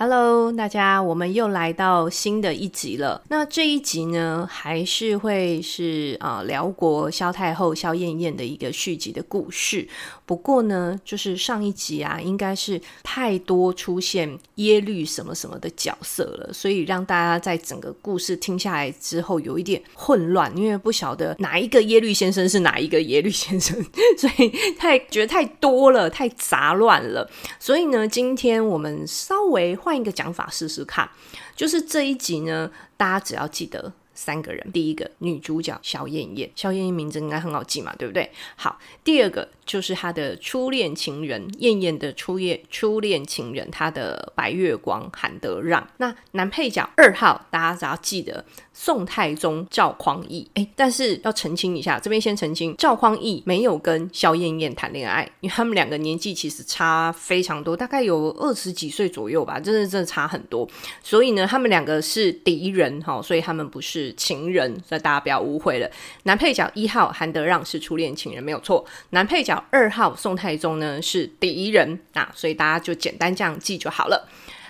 Hello，大家，我们又来到新的一集了。那这一集呢，还是会是啊辽国萧太后萧燕燕的一个续集的故事。不过呢，就是上一集啊，应该是太多出现耶律什么什么的角色了，所以让大家在整个故事听下来之后有一点混乱，因为不晓得哪一个耶律先生是哪一个耶律先生，所以太觉得太多了，太杂乱了。所以呢，今天我们稍微。换一个讲法试试看，就是这一集呢，大家只要记得三个人。第一个女主角肖燕燕，肖燕燕名字应该很好记嘛，对不对？好，第二个就是她的初恋情人，燕燕的初夜初恋情人，她的白月光韩德让。那男配角二号，大家只要记得。宋太宗赵匡胤，哎，但是要澄清一下，这边先澄清，赵匡胤没有跟萧燕燕谈恋爱，因为他们两个年纪其实差非常多，大概有二十几岁左右吧，真的真的差很多。所以呢，他们两个是敌人哈，所以他们不是情人，所以大家不要误会了。男配角一号韩德让是初恋情人，没有错。男配角二号宋太宗呢是敌人啊，所以大家就简单这样记就好了。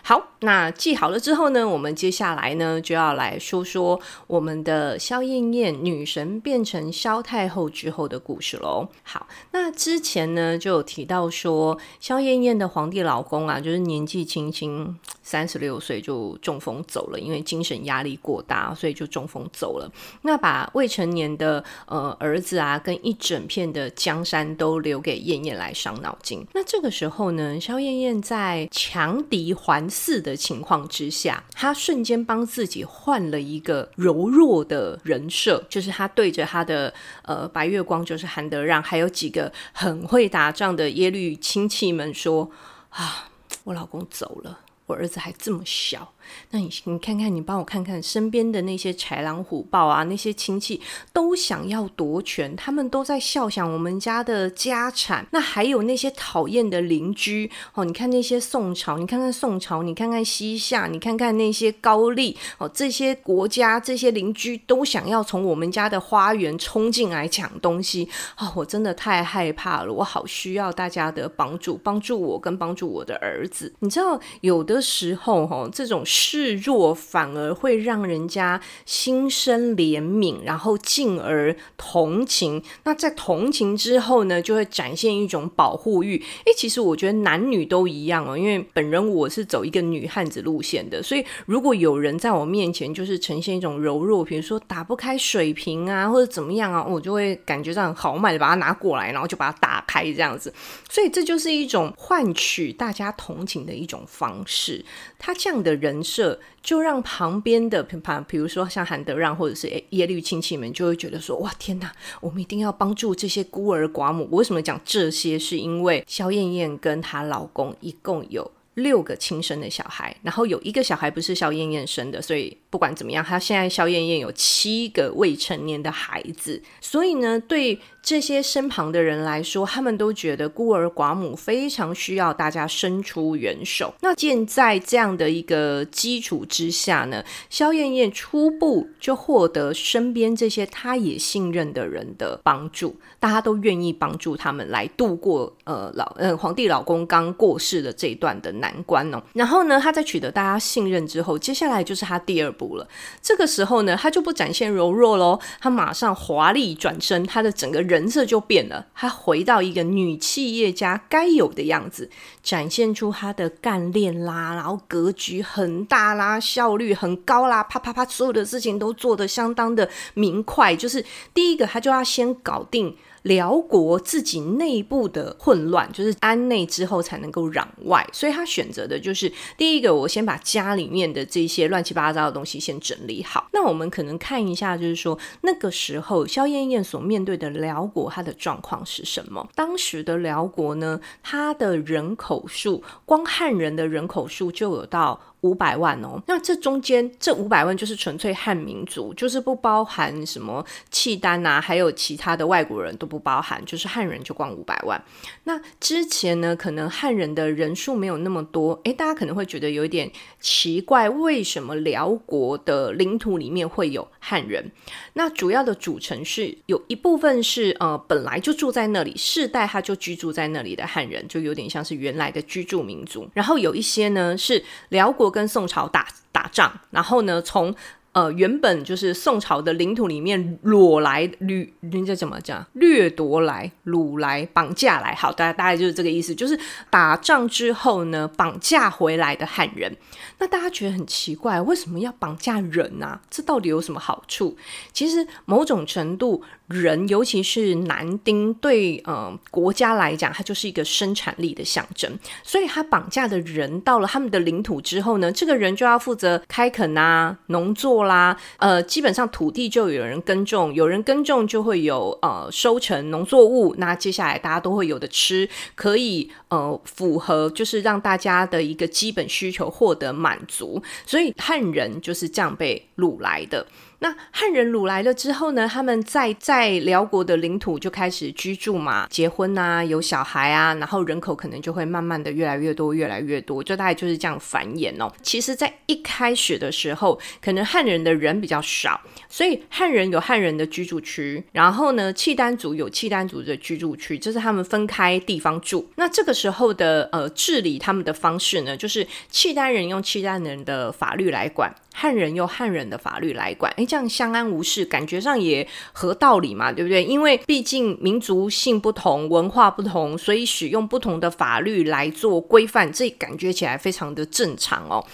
好，那记好了之后呢，我们接下来呢就要来说说我们的萧燕燕女神变成萧太后之后的故事喽。好，那之前呢就有提到说，萧燕燕的皇帝老公啊，就是年纪轻轻三十六岁就中风走了，因为精神压力过大，所以就中风走了。那把未成年的呃儿子啊，跟一整片的江山都留给燕燕来伤脑筋。那这个时候呢，萧燕燕在强敌环四的情况之下，他瞬间帮自己换了一个柔弱的人设，就是他对着他的呃白月光，就是韩德让，还有几个很会打仗的耶律亲戚们说：“啊，我老公走了，我儿子还这么小。”那你你看看，你帮我看看身边的那些豺狼虎豹啊，那些亲戚都想要夺权，他们都在笑想我们家的家产。那还有那些讨厌的邻居哦，你看那些宋朝，你看看宋朝，你看看西夏，你看看那些高丽哦，这些国家这些邻居都想要从我们家的花园冲进来抢东西哦，我真的太害怕了，我好需要大家的帮助，帮助我跟帮助我的儿子。你知道有的时候哈、哦，这种。示弱反而会让人家心生怜悯，然后进而同情。那在同情之后呢，就会展现一种保护欲。诶，其实我觉得男女都一样哦，因为本人我是走一个女汉子路线的，所以如果有人在我面前就是呈现一种柔弱，比如说打不开水瓶啊，或者怎么样啊，我就会感觉上豪迈的把它拿过来，然后就把它打开这样子。所以这就是一种换取大家同情的一种方式。他这样的人。设就让旁边的旁，比如说像韩德让或者是耶律亲戚们，就会觉得说：哇，天哪，我们一定要帮助这些孤儿寡母。我为什么讲这些？是因为肖燕燕跟她老公一共有六个亲生的小孩，然后有一个小孩不是肖燕燕生的，所以不管怎么样，他现在萧燕燕有七个未成年的孩子，所以呢，对。这些身旁的人来说，他们都觉得孤儿寡母非常需要大家伸出援手。那建在这样的一个基础之下呢，萧燕燕初步就获得身边这些她也信任的人的帮助，大家都愿意帮助他们来度过呃老呃皇帝老公刚过世的这一段的难关哦。然后呢，他在取得大家信任之后，接下来就是他第二步了。这个时候呢，他就不展现柔弱喽，他马上华丽转身，他的整个人。设就变了，她回到一个女企业家该有的样子，展现出她的干练啦，然后格局很大啦，效率很高啦，啪啪啪，所有的事情都做得相当的明快。就是第一个，她就要先搞定。辽国自己内部的混乱，就是安内之后才能够攘外，所以他选择的就是第一个，我先把家里面的这些乱七八糟的东西先整理好。那我们可能看一下，就是说那个时候萧燕燕所面对的辽国，它的状况是什么？当时的辽国呢，它的人口数，光汉人的人口数就有到五百万哦。那这中间这五百万就是纯粹汉民族，就是不包含什么契丹啊，还有其他的外国人都不包含，就是汉人就光五百万。那之前呢，可能汉人的人数没有那么多，诶，大家可能会觉得有一点奇怪，为什么辽国的领土里面会有汉人？那主要的组成是有一部分是呃本来就住在那里，世代他就居住在那里的汉人，就有点像是原来的居住民族。然后有一些呢是辽国跟宋朝打打仗，然后呢从。呃，原本就是宋朝的领土里面裸来掠，人家怎么讲？掠夺来、掳来、绑架来。好，大大概就是这个意思，就是打仗之后呢，绑架回来的汉人。那大家觉得很奇怪，为什么要绑架人啊？这到底有什么好处？其实某种程度。人，尤其是男丁，对呃国家来讲，它就是一个生产力的象征。所以，他绑架的人到了他们的领土之后呢，这个人就要负责开垦啊、农作啦。呃，基本上土地就有人耕种，有人耕种就会有呃收成农作物。那接下来大家都会有的吃，可以呃符合就是让大家的一个基本需求获得满足。所以汉人就是这样被掳来的。那汉人掳来了之后呢，他们在在辽国的领土就开始居住嘛，结婚啊，有小孩啊，然后人口可能就会慢慢的越来越多，越来越多，就大概就是这样繁衍哦。其实，在一开始的时候，可能汉人的人比较少，所以汉人有汉人的居住区，然后呢，契丹族有契丹族的居住区，就是他们分开地方住。那这个时候的呃治理他们的方式呢，就是契丹人用契丹人的法律来管。汉人用汉人的法律来管，诶，这样相安无事，感觉上也合道理嘛，对不对？因为毕竟民族性不同，文化不同，所以使用不同的法律来做规范，这感觉起来非常的正常哦。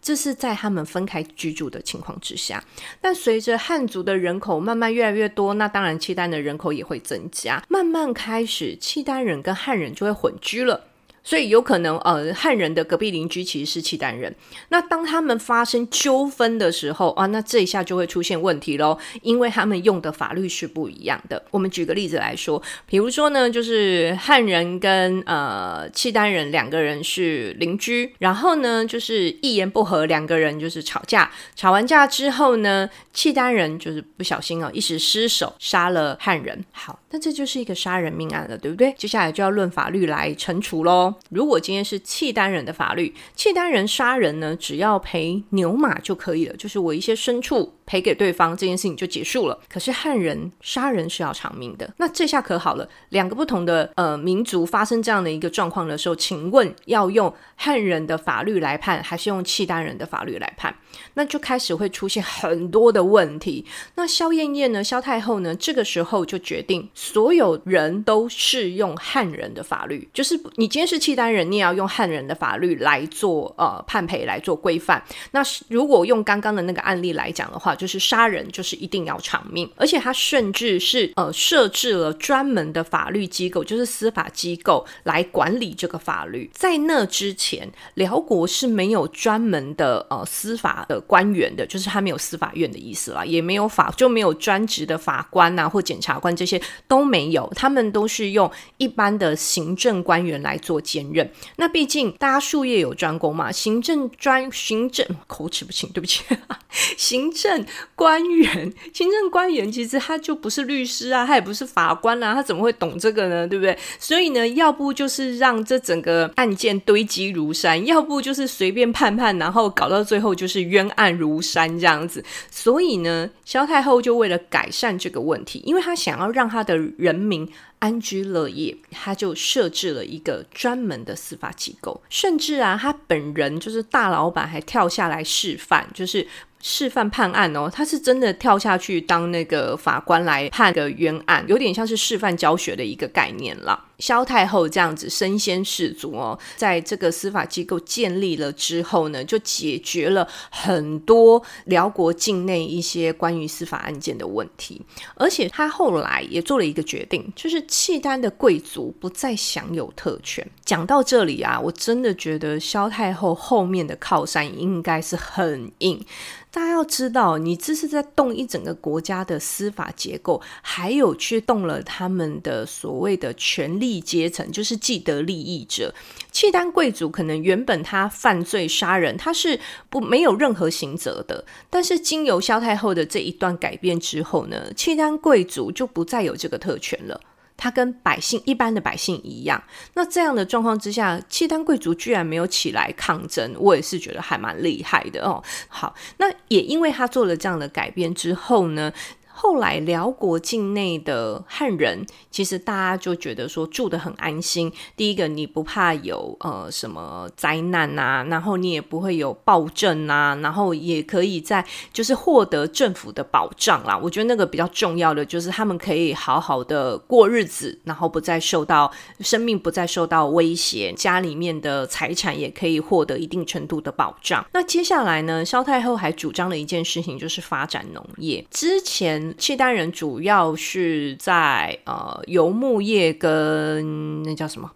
这是在他们分开居住的情况之下，但随着汉族的人口慢慢越来越多，那当然契丹的人口也会增加，慢慢开始契丹人跟汉人就会混居了。所以有可能，呃，汉人的隔壁邻居其实是契丹人。那当他们发生纠纷的时候啊，那这一下就会出现问题喽，因为他们用的法律是不一样的。我们举个例子来说，比如说呢，就是汉人跟呃契丹人两个人是邻居，然后呢，就是一言不合，两个人就是吵架。吵完架之后呢，契丹人就是不小心哦，一时失手杀了汉人。好，那这就是一个杀人命案了，对不对？接下来就要论法律来惩处喽。如果今天是契丹人的法律，契丹人杀人呢，只要赔牛马就可以了，就是我一些牲畜赔给对方，这件事情就结束了。可是汉人杀人是要偿命的，那这下可好了，两个不同的呃民族发生这样的一个状况的时候，请问要用汉人的法律来判，还是用契丹人的法律来判？那就开始会出现很多的问题。那萧燕燕呢，萧太后呢，这个时候就决定所有人都适用汉人的法律，就是你今天是。契丹人，你也要用汉人的法律来做呃判赔来做规范。那如果用刚刚的那个案例来讲的话，就是杀人就是一定要偿命，而且他甚至是呃设置了专门的法律机构，就是司法机构来管理这个法律。在那之前，辽国是没有专门的呃司法的官员的，就是他没有司法院的意思啦，也没有法就没有专职的法官呐、啊、或检察官这些都没有，他们都是用一般的行政官员来做。兼任，那毕竟大家术业有专攻嘛，行政专行政口齿不清，对不起，行政官员，行政官员其实他就不是律师啊，他也不是法官啊，他怎么会懂这个呢？对不对？所以呢，要不就是让这整个案件堆积如山，要不就是随便判判，然后搞到最后就是冤案如山这样子。所以呢，萧太后就为了改善这个问题，因为他想要让他的人民。安居乐业，他就设置了一个专门的司法机构，甚至啊，他本人就是大老板，还跳下来示范，就是。示范判案哦，他是真的跳下去当那个法官来判个冤案，有点像是示范教学的一个概念啦。萧太后这样子身先士卒哦，在这个司法机构建立了之后呢，就解决了很多辽国境内一些关于司法案件的问题。而且他后来也做了一个决定，就是契丹的贵族不再享有特权。讲到这里啊，我真的觉得萧太后后面的靠山应该是很硬。大家要知道，你这是在动一整个国家的司法结构，还有去动了他们的所谓的权力阶层，就是既得利益者。契丹贵族可能原本他犯罪杀人，他是不没有任何刑责的，但是经由萧太后的这一段改变之后呢，契丹贵族就不再有这个特权了。他跟百姓一般的百姓一样，那这样的状况之下，契丹贵族居然没有起来抗争，我也是觉得还蛮厉害的哦。好，那也因为他做了这样的改变之后呢。后来，辽国境内的汉人，其实大家就觉得说住得很安心。第一个，你不怕有呃什么灾难啊，然后你也不会有暴政啊，然后也可以在就是获得政府的保障啦。我觉得那个比较重要的就是他们可以好好的过日子，然后不再受到生命不再受到威胁，家里面的财产也可以获得一定程度的保障。那接下来呢，萧太后还主张了一件事情，就是发展农业。之前。契丹人主要是在呃游牧业跟那叫什么？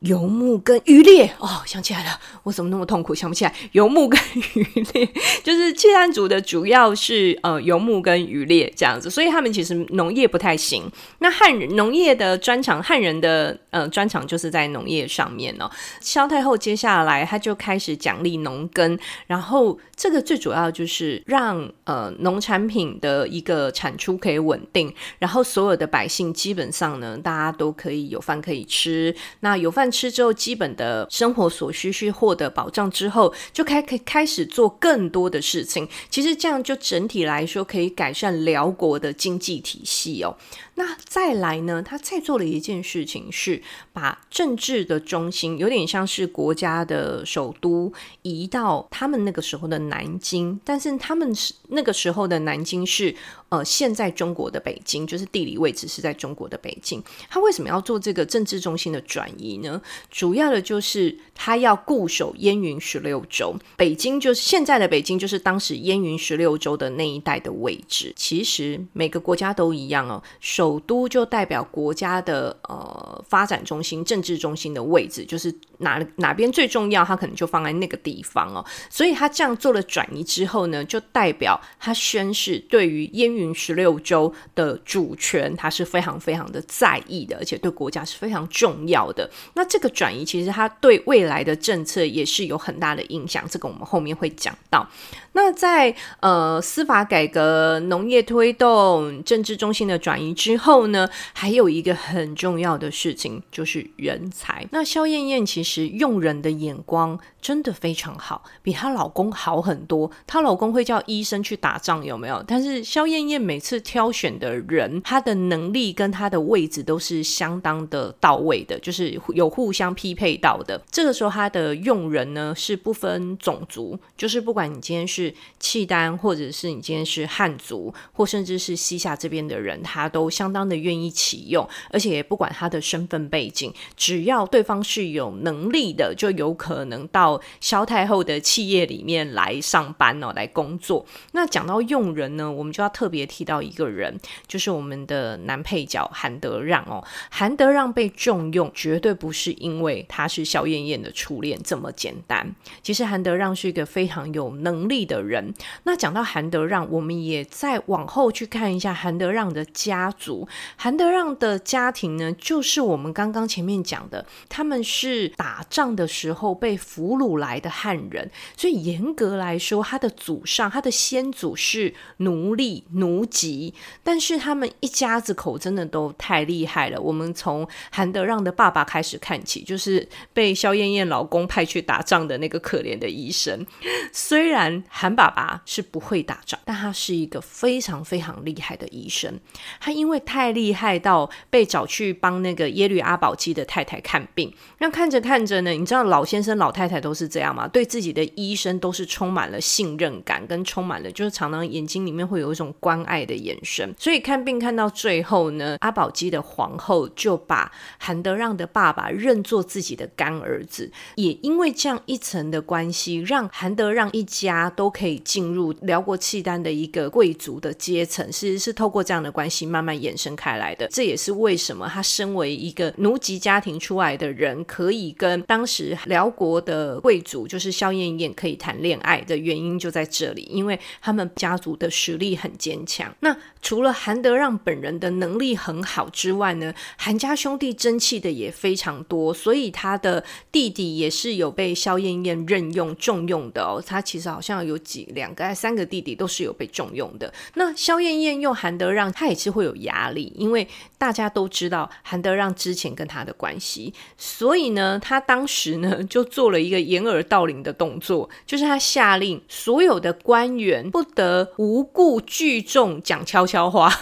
游牧跟渔猎哦，想起来了，我怎么那么痛苦？想不起来，游牧跟渔猎 就是契丹族的，主要是呃游牧跟渔猎这样子，所以他们其实农业不太行。那汉人农业的专长，汉人的呃专长就是在农业上面哦。萧太后接下来她就开始奖励农耕，然后这个最主要就是让呃农产品的一个产出可以稳定，然后所有的百姓基本上呢，大家都可以有饭可以吃，那有饭。吃之后，基本的生活所需需获得保障之后，就开可开始做更多的事情。其实这样就整体来说，可以改善辽国的经济体系哦。那再来呢？他再做了一件事情，是把政治的中心，有点像是国家的首都，移到他们那个时候的南京。但是他们是那个时候的南京是呃，现在中国的北京，就是地理位置是在中国的北京。他为什么要做这个政治中心的转移呢？主要的就是他要固守燕云十六州，北京就是现在的北京，就是当时燕云十六州的那一带的位置。其实每个国家都一样哦，首都就代表国家的呃发展中心、政治中心的位置，就是哪哪边最重要，它可能就放在那个地方哦。所以他这样做了转移之后呢，就代表他宣誓对于燕云十六州的主权，他是非常非常的在意的，而且对国家是非常重要的。那这个转移其实他对未来的政策也是有很大的影响，这个我们后面会讲到。那在呃司法改革、农业推动、政治中心的转移之后呢，还有一个很重要的事情就是人才。那萧燕燕其实用人的眼光真的非常好，比她老公好很多。她老公会叫医生去打仗，有没有？但是萧燕燕每次挑选的人，他的能力跟他的位置都是相当的到位的，就是有互相匹配到的。这个时候，他的用人呢是不分种族，就是不管你今天。是契丹，或者是你今天是汉族，或甚至是西夏这边的人，他都相当的愿意启用，而且也不管他的身份背景，只要对方是有能力的，就有可能到萧太后的企业里面来上班哦，来工作。那讲到用人呢，我们就要特别提到一个人，就是我们的男配角韩德让哦。韩德让被重用，绝对不是因为他是萧燕燕的初恋这么简单。其实韩德让是一个非常有能力的人，那讲到韩德让，我们也再往后去看一下韩德让的家族。韩德让的家庭呢，就是我们刚刚前面讲的，他们是打仗的时候被俘虏来的汉人，所以严格来说，他的祖上、他的先祖是奴隶奴籍。但是他们一家子口真的都太厉害了。我们从韩德让的爸爸开始看起，就是被萧燕燕老公派去打仗的那个可怜的医生，虽然。韩爸爸是不会打仗，但他是一个非常非常厉害的医生。他因为太厉害到被找去帮那个耶律阿保机的太太看病。那看着看着呢，你知道老先生老太太都是这样吗？对自己的医生都是充满了信任感，跟充满了就是常常眼睛里面会有一种关爱的眼神。所以看病看到最后呢，阿保机的皇后就把韩德让的爸爸认作自己的干儿子。也因为这样一层的关系，让韩德让一家都。可以进入辽国契丹的一个贵族的阶层，其实是透过这样的关系慢慢衍衍生开来的。这也是为什么他身为一个奴籍家庭出来的人，可以跟当时辽国的贵族，就是萧燕燕，可以谈恋爱的原因就在这里，因为他们家族的实力很坚强。那除了韩德让本人的能力很好之外呢，韩家兄弟争气的也非常多，所以他的弟弟也是有被萧燕燕任用重用的哦。他其实好像有几两个还三个弟弟都是有被重用的。那萧燕燕用韩德让，他也是会有压力，因为大家都知道韩德让之前跟他的关系，所以呢，他当时呢就做了一个掩耳盗铃的动作，就是他下令所有的官员不得无故拒众讲悄悄话，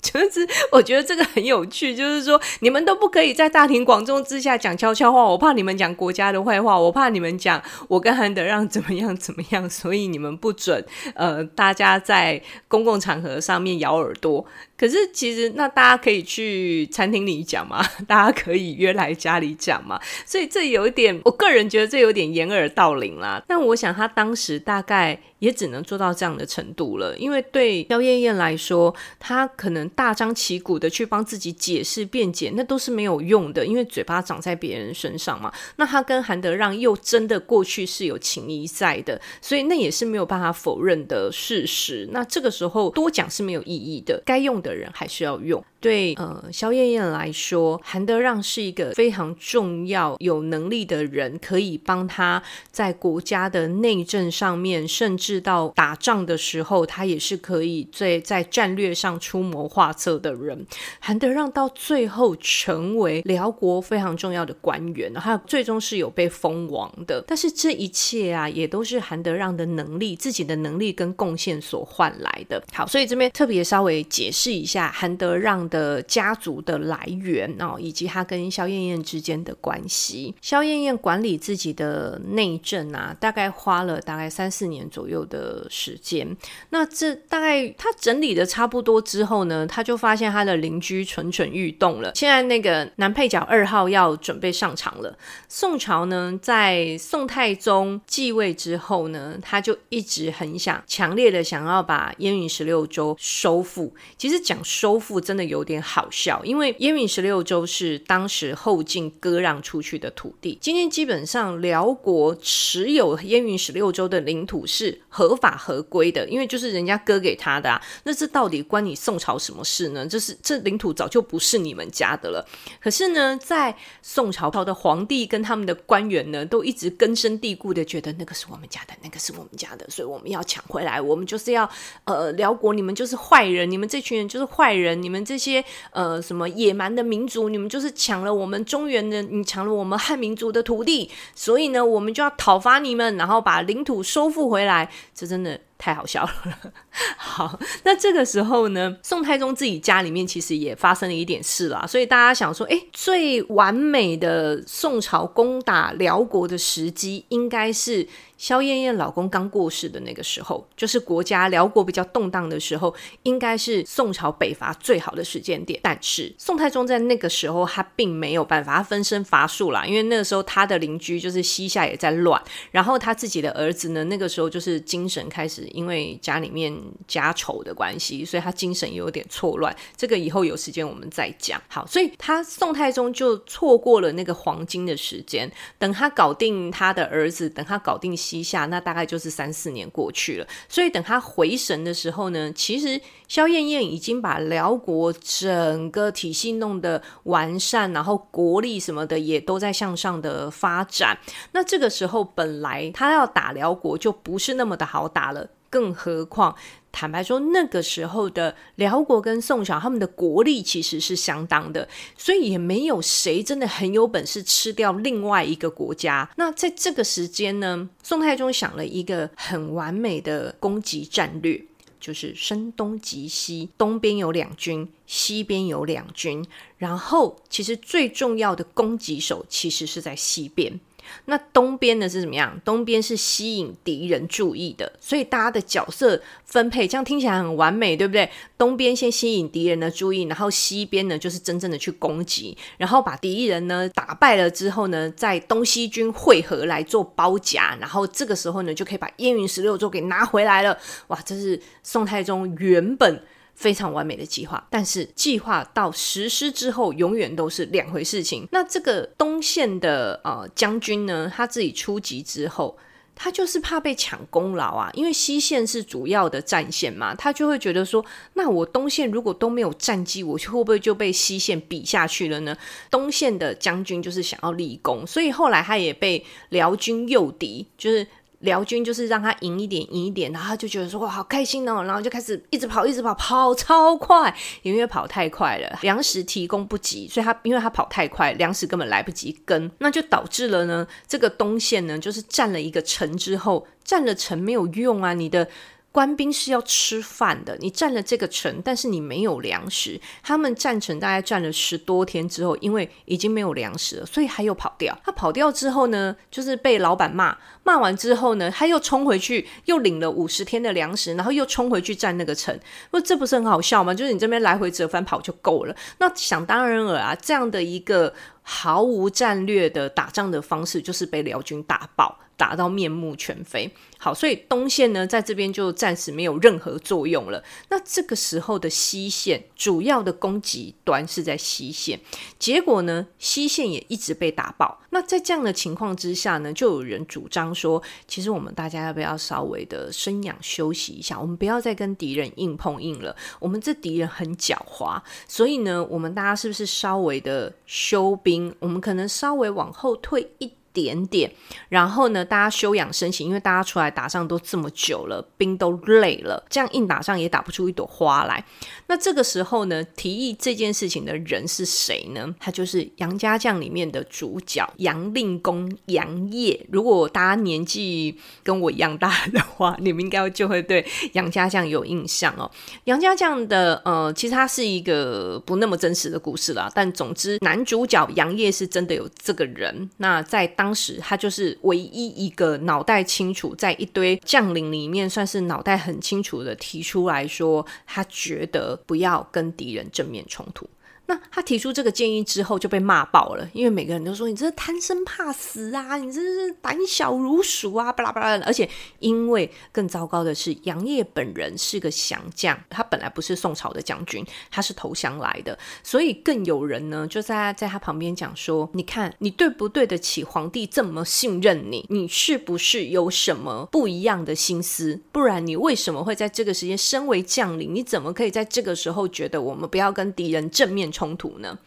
就是我觉得这个很有趣，就是说你们都不可以在大庭广众之下讲悄悄话，我怕你们讲国家的坏话，我怕你们讲我跟韩德让怎么样怎么样，所以你们不准呃大家在公共场合上面咬耳朵。可是其实那大家可以去餐厅里讲嘛，大家可以约来家里讲嘛，所以这有一点，我个人觉得这有点掩耳盗铃啦。但我想他当时大概。也只能做到这样的程度了，因为对萧燕燕来说，她可能大张旗鼓的去帮自己解释辩解，那都是没有用的，因为嘴巴长在别人身上嘛。那他跟韩德让又真的过去是有情谊在的，所以那也是没有办法否认的事实。那这个时候多讲是没有意义的，该用的人还是要用。对，呃，萧燕燕来说，韩德让是一个非常重要、有能力的人，可以帮他在国家的内政上面，甚至到打仗的时候，他也是可以在在战略上出谋划策的人。韩德让到最后成为辽国非常重要的官员，他最终是有被封王的。但是这一切啊，也都是韩德让的能力、自己的能力跟贡献所换来的。好，所以这边特别稍微解释一下韩德让的家族的来源哦，以及他跟萧燕燕之间的关系。萧燕燕管理自己的内政啊，大概花了大概三四年左右的时间。那这大概他整理的差不多之后呢，他就发现他的邻居蠢蠢欲动了。现在那个男配角二号要准备上场了。宋朝呢，在宋太宗继位之后呢，他就一直很想强烈的想要把燕云十六州收复。其实讲收复真的有。点好笑，因为燕云十六州是当时后晋割让出去的土地。今天基本上辽国持有燕云十六州的领土是合法合规的，因为就是人家割给他的啊。那这到底关你宋朝什么事呢？这是这领土早就不是你们家的了。可是呢，在宋朝朝的皇帝跟他们的官员呢，都一直根深蒂固的觉得那个是我们家的，那个是我们家的，所以我们要抢回来。我们就是要呃，辽国你们就是坏人，你们这群人就是坏人，你们这些。些呃什么野蛮的民族，你们就是抢了我们中原的，你抢了我们汉民族的土地，所以呢，我们就要讨伐你们，然后把领土收复回来。这真的。太好笑了。好，那这个时候呢，宋太宗自己家里面其实也发生了一点事啦，所以大家想说，诶，最完美的宋朝攻打辽国的时机，应该是萧燕燕老公刚过世的那个时候，就是国家辽国比较动荡的时候，应该是宋朝北伐最好的时间点。但是宋太宗在那个时候，他并没有办法，他分身乏术啦，因为那个时候他的邻居就是西夏也在乱，然后他自己的儿子呢，那个时候就是精神开始。因为家里面家丑的关系，所以他精神有点错乱。这个以后有时间我们再讲。好，所以他宋太宗就错过了那个黄金的时间。等他搞定他的儿子，等他搞定西夏，那大概就是三四年过去了。所以等他回神的时候呢，其实萧燕燕已经把辽国整个体系弄得完善，然后国力什么的也都在向上的发展。那这个时候本来他要打辽国就不是那么的好打了。更何况，坦白说，那个时候的辽国跟宋朝，他们的国力其实是相当的，所以也没有谁真的很有本事吃掉另外一个国家。那在这个时间呢，宋太宗想了一个很完美的攻击战略，就是声东击西，东边有两军，西边有两军，然后其实最重要的攻击手其实是在西边。那东边呢是怎么样？东边是吸引敌人注意的，所以大家的角色分配这样听起来很完美，对不对？东边先吸引敌人的注意，然后西边呢就是真正的去攻击，然后把敌人呢打败了之后呢，在东西军汇合来做包夹，然后这个时候呢就可以把燕云十六州给拿回来了。哇，这是宋太宗原本非常完美的计划，但是计划到实施之后，永远都是两回事情。那这个东线的呃将军呢，他自己出击之后。他就是怕被抢功劳啊，因为西线是主要的战线嘛，他就会觉得说，那我东线如果都没有战绩，我会不会就被西线比下去了呢？东线的将军就是想要立功，所以后来他也被辽军诱敌，就是。辽军就是让他赢一点，赢一点，然后他就觉得说哇，好开心哦，然后就开始一直跑，一直跑，跑超快，因为跑太快了，粮食提供不及，所以他因为他跑太快，粮食根本来不及跟，那就导致了呢，这个东线呢，就是占了一个城之后，占了城没有用啊，你的。官兵是要吃饭的，你占了这个城，但是你没有粮食。他们占城大概占了十多天之后，因为已经没有粮食了，所以他又跑掉。他跑掉之后呢，就是被老板骂，骂完之后呢，他又冲回去，又领了五十天的粮食，然后又冲回去占那个城。不，这不是很好笑吗？就是你这边来回折返跑就够了。那想当然尔啊，这样的一个毫无战略的打仗的方式，就是被辽军打爆。打到面目全非。好，所以东线呢，在这边就暂时没有任何作用了。那这个时候的西线主要的攻击端是在西线，结果呢，西线也一直被打爆。那在这样的情况之下呢，就有人主张说，其实我们大家要不要稍微的生养休息一下？我们不要再跟敌人硬碰硬了。我们这敌人很狡猾，所以呢，我们大家是不是稍微的休兵？我们可能稍微往后退一。点点，然后呢，大家休养生息，因为大家出来打仗都这么久了，兵都累了，这样硬打仗也打不出一朵花来。那这个时候呢，提议这件事情的人是谁呢？他就是杨家将里面的主角杨令公杨业。如果大家年纪跟我一样大的话，你们应该就会对杨家将有印象哦。杨家将的呃，其实他是一个不那么真实的故事啦，但总之男主角杨业是真的有这个人。那在当时他就是唯一一个脑袋清楚，在一堆将领里面算是脑袋很清楚的提出来说，他觉得不要跟敌人正面冲突。那他提出这个建议之后就被骂爆了，因为每个人都说你这是贪生怕死啊，你这是胆小如鼠啊，巴拉巴拉的。而且因为更糟糕的是，杨业本人是个降将，他本来不是宋朝的将军，他是投降来的，所以更有人呢就在在他旁边讲说：你看你对不对得起皇帝这么信任你？你是不是有什么不一样的心思？不然你为什么会在这个时间身为将领？你怎么可以在这个时候觉得我们不要跟敌人正面冲？冲突呢，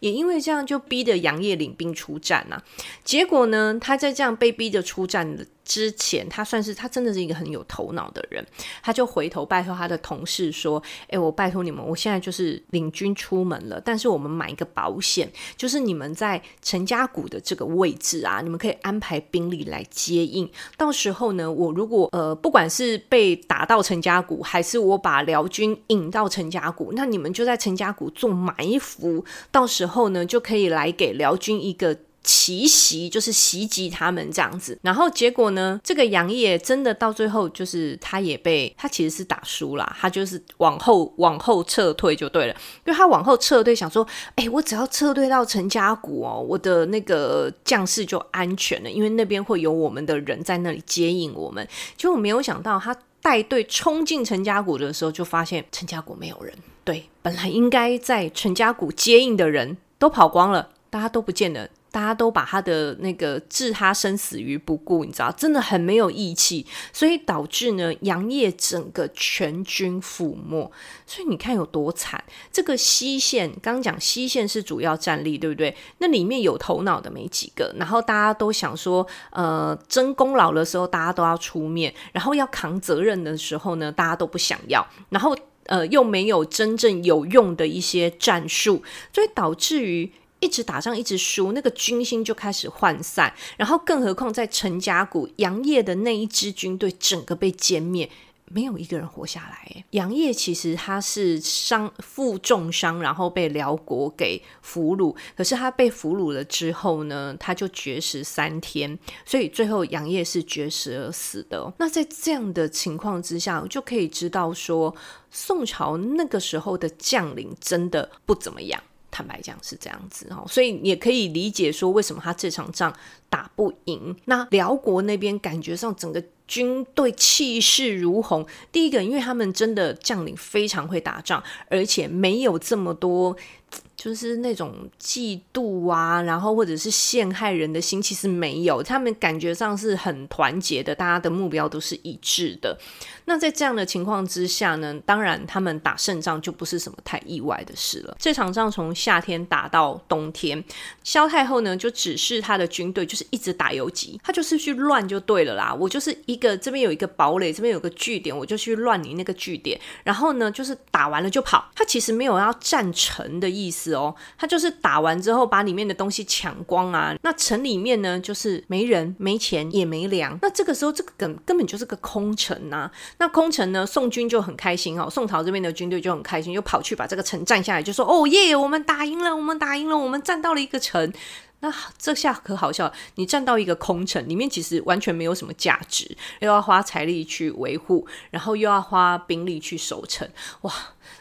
也因为这样就逼得杨业领兵出战呐、啊。结果呢，他在这样被逼着出战之前，他算是他真的是一个很有头脑的人，他就回头拜托他的同事说：“哎，我拜托你们，我现在就是领军出门了，但是我们买一个保险，就是你们在陈家谷的这个位置啊，你们可以安排兵力来接应。到时候呢，我如果呃不管是被打到陈家谷，还是我把辽军引到陈家谷，那你们就在陈家谷做埋伏，到时候呢就可以来给辽军一个。”奇袭就是袭击他们这样子，然后结果呢，这个杨业真的到最后就是他也被他其实是打输了，他就是往后往后撤退就对了，因为他往后撤退想说，哎，我只要撤退到陈家谷哦，我的那个将士就安全了，因为那边会有我们的人在那里接应我们。结果没有想到，他带队冲进陈家谷的时候，就发现陈家谷没有人。对，本来应该在陈家谷接应的人都跑光了，大家都不见了。大家都把他的那个置他生死于不顾，你知道，真的很没有义气，所以导致呢，杨业整个全军覆没。所以你看有多惨。这个西线，刚讲西线是主要战力，对不对？那里面有头脑的没几个，然后大家都想说，呃，争功劳的时候大家都要出面，然后要扛责任的时候呢，大家都不想要，然后呃，又没有真正有用的一些战术，所以导致于。一直打仗一直输，那个军心就开始涣散，然后更何况在陈家谷，杨业的那一支军队整个被歼灭，没有一个人活下来。杨业其实他是伤负重伤，然后被辽国给俘虏，可是他被俘虏了之后呢，他就绝食三天，所以最后杨业是绝食而死的。那在这样的情况之下，就可以知道说，宋朝那个时候的将领真的不怎么样。坦白讲是这样子哦，所以也可以理解说为什么他这场仗打不赢。那辽国那边感觉上整个军队气势如虹。第一个，因为他们真的将领非常会打仗，而且没有这么多。就是那种嫉妒啊，然后或者是陷害人的心，其实没有，他们感觉上是很团结的，大家的目标都是一致的。那在这样的情况之下呢，当然他们打胜仗就不是什么太意外的事了。这场仗从夏天打到冬天，萧太后呢就指示他的军队就是一直打游击，他就是去乱就对了啦。我就是一一个这边有一个堡垒，这边有个据点，我就去乱你那个据点，然后呢就是打完了就跑。他其实没有要占城的意思。哦，他就是打完之后把里面的东西抢光啊，那城里面呢就是没人、没钱也没粮，那这个时候这个根根本就是个空城、啊。那空城呢，宋军就很开心哦，宋朝这边的军队就很开心，又跑去把这个城占下来，就说哦耶，我们打赢了，我们打赢了，我们占到了一个城。那这下可好笑，你占到一个空城，里面其实完全没有什么价值，又要花财力去维护，然后又要花兵力去守城，哇！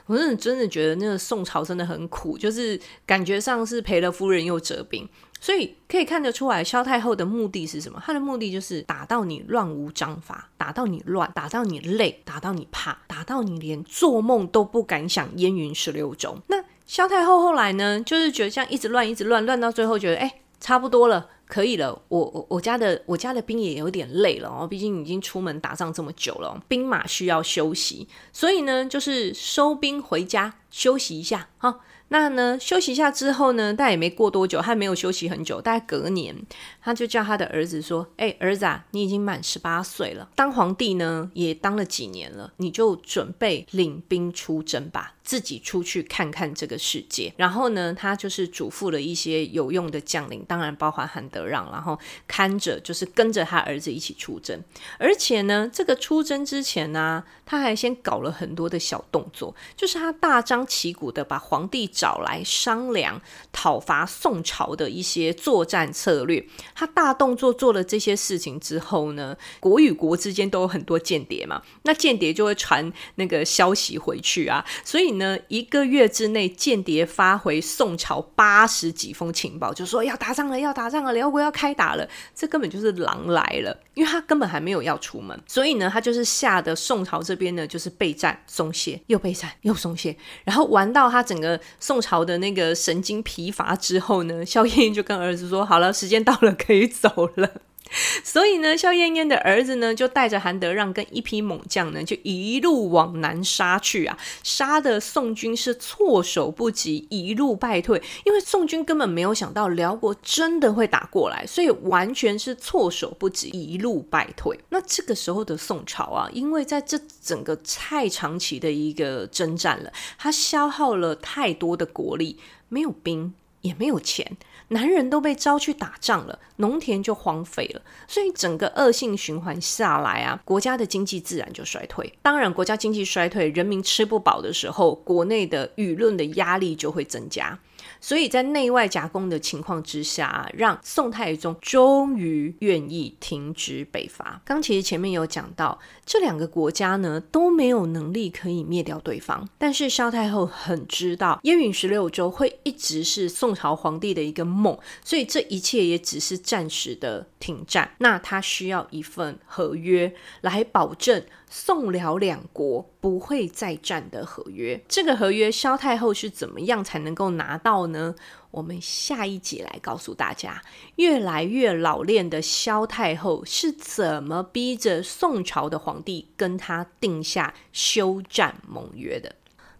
我真的真的觉得那个宋朝真的很苦，就是感觉上是赔了夫人又折兵，所以可以看得出来，萧太后的目的是什么？她的目的就是打到你乱无章法，打到你乱，打到你累，打到你怕，打到你连做梦都不敢想燕云十六州。那萧太后后来呢，就是觉得这样一直乱，一直乱，乱到最后觉得，哎，差不多了。可以了，我我我家的我家的兵也有点累了哦，毕竟已经出门打仗这么久了，兵马需要休息，所以呢，就是收兵回家休息一下哈。那呢，休息一下之后呢，但也没过多久，他没有休息很久，大概隔年，他就叫他的儿子说：“哎，儿子啊，你已经满十八岁了，当皇帝呢也当了几年了，你就准备领兵出征吧。”自己出去看看这个世界，然后呢，他就是嘱咐了一些有用的将领，当然包含韩德让，然后看着就是跟着他儿子一起出征。而且呢，这个出征之前呢、他还先搞了很多的小动作，就是他大张旗鼓的把皇帝找来商量讨伐宋朝的一些作战策略。他大动作做了这些事情之后呢，国与国之间都有很多间谍嘛，那间谍就会传那个消息回去啊，所以。呢，一个月之内，间谍发回宋朝八十几封情报，就说要打仗了，要打仗了，辽国要开打了。这根本就是狼来了，因为他根本还没有要出门，所以呢，他就是吓得宋朝这边呢，就是备战松懈，又备战又松懈，然后玩到他整个宋朝的那个神经疲乏之后呢，萧燕燕就跟儿子说：“好了，时间到了，可以走了。” 所以呢，萧燕燕的儿子呢，就带着韩德让跟一批猛将呢，就一路往南杀去啊，杀的宋军是措手不及，一路败退。因为宋军根本没有想到辽国真的会打过来，所以完全是措手不及，一路败退。那这个时候的宋朝啊，因为在这整个太长期的一个征战了，他消耗了太多的国力，没有兵。也没有钱，男人都被招去打仗了，农田就荒废了，所以整个恶性循环下来啊，国家的经济自然就衰退。当然，国家经济衰退，人民吃不饱的时候，国内的舆论的压力就会增加。所以在内外夹攻的情况之下，让宋太宗终于愿意停止北伐。刚其实前面有讲到，这两个国家呢都没有能力可以灭掉对方，但是萧太后很知道燕云十六州会一直是宋朝皇帝的一个梦，所以这一切也只是暂时的停战。那他需要一份合约来保证。宋辽两国不会再战的合约，这个合约萧太后是怎么样才能够拿到呢？我们下一集来告诉大家，越来越老练的萧太后是怎么逼着宋朝的皇帝跟他定下休战盟约的。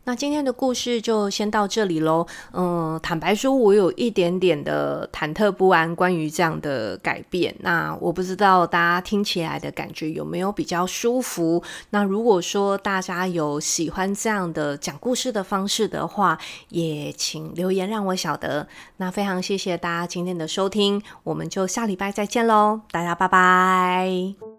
那今天的故事就先到这里喽。嗯，坦白说，我有一点点的忐忑不安，关于这样的改变。那我不知道大家听起来的感觉有没有比较舒服？那如果说大家有喜欢这样的讲故事的方式的话，也请留言让我晓得。那非常谢谢大家今天的收听，我们就下礼拜再见喽，大家拜拜。